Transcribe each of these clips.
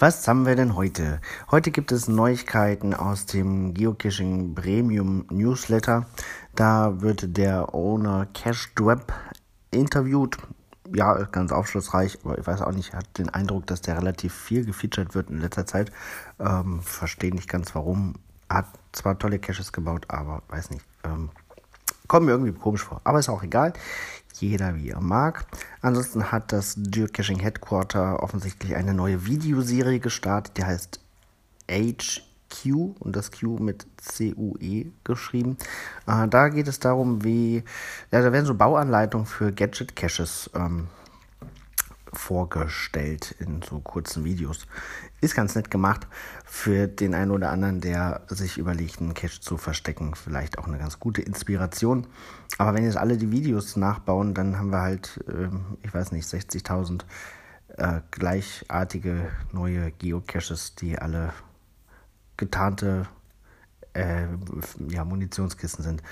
Was haben wir denn heute? Heute gibt es Neuigkeiten aus dem Geocaching Premium Newsletter. Da wird der Owner Cash Web interviewt. Ja, ganz aufschlussreich, aber ich weiß auch nicht, hat den Eindruck, dass der relativ viel gefeatured wird in letzter Zeit. Ähm, Verstehe nicht ganz warum. Hat zwar tolle Caches gebaut, aber weiß nicht. Ähm, kommt mir irgendwie komisch vor. Aber ist auch egal jeder wie er mag. Ansonsten hat das Geocaching Headquarter offensichtlich eine neue Videoserie gestartet, die heißt HQ und das Q mit C-U-E geschrieben. Äh, da geht es darum, wie, ja, da werden so Bauanleitungen für Gadget-Caches ähm, vorgestellt in so kurzen Videos. Ist ganz nett gemacht für den einen oder anderen, der sich überlegt, einen Cache zu verstecken. Vielleicht auch eine ganz gute Inspiration. Aber wenn jetzt alle die Videos nachbauen, dann haben wir halt, äh, ich weiß nicht, 60.000 äh, gleichartige neue Geocaches, die alle getarnte äh, ja, Munitionskisten sind.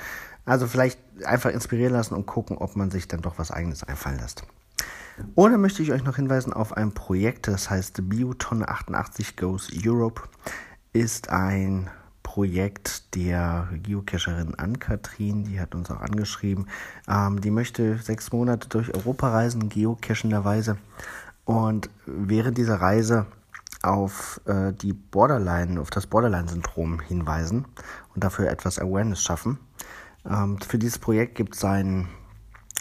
Also vielleicht einfach inspirieren lassen und gucken, ob man sich dann doch was eigenes einfallen lässt. Oder möchte ich euch noch hinweisen auf ein Projekt, das heißt Biotonne 88 Goes Europe. Ist ein Projekt der Geocacherin Ann-Kathrin, die hat uns auch angeschrieben. Ähm, die möchte sechs Monate durch Europa reisen, geocachenderweise. Und während dieser Reise auf äh, die Borderline, auf das Borderline-Syndrom hinweisen und dafür etwas Awareness schaffen. Ähm, für dieses Projekt gibt es ein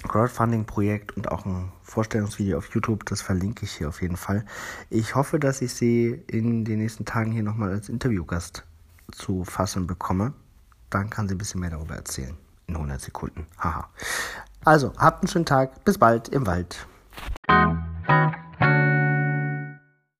Crowdfunding-Projekt und auch ein Vorstellungsvideo auf YouTube. Das verlinke ich hier auf jeden Fall. Ich hoffe, dass ich sie in den nächsten Tagen hier nochmal als Interviewgast zu fassen bekomme. Dann kann sie ein bisschen mehr darüber erzählen. In 100 Sekunden. Haha. Also, habt einen schönen Tag. Bis bald im Wald.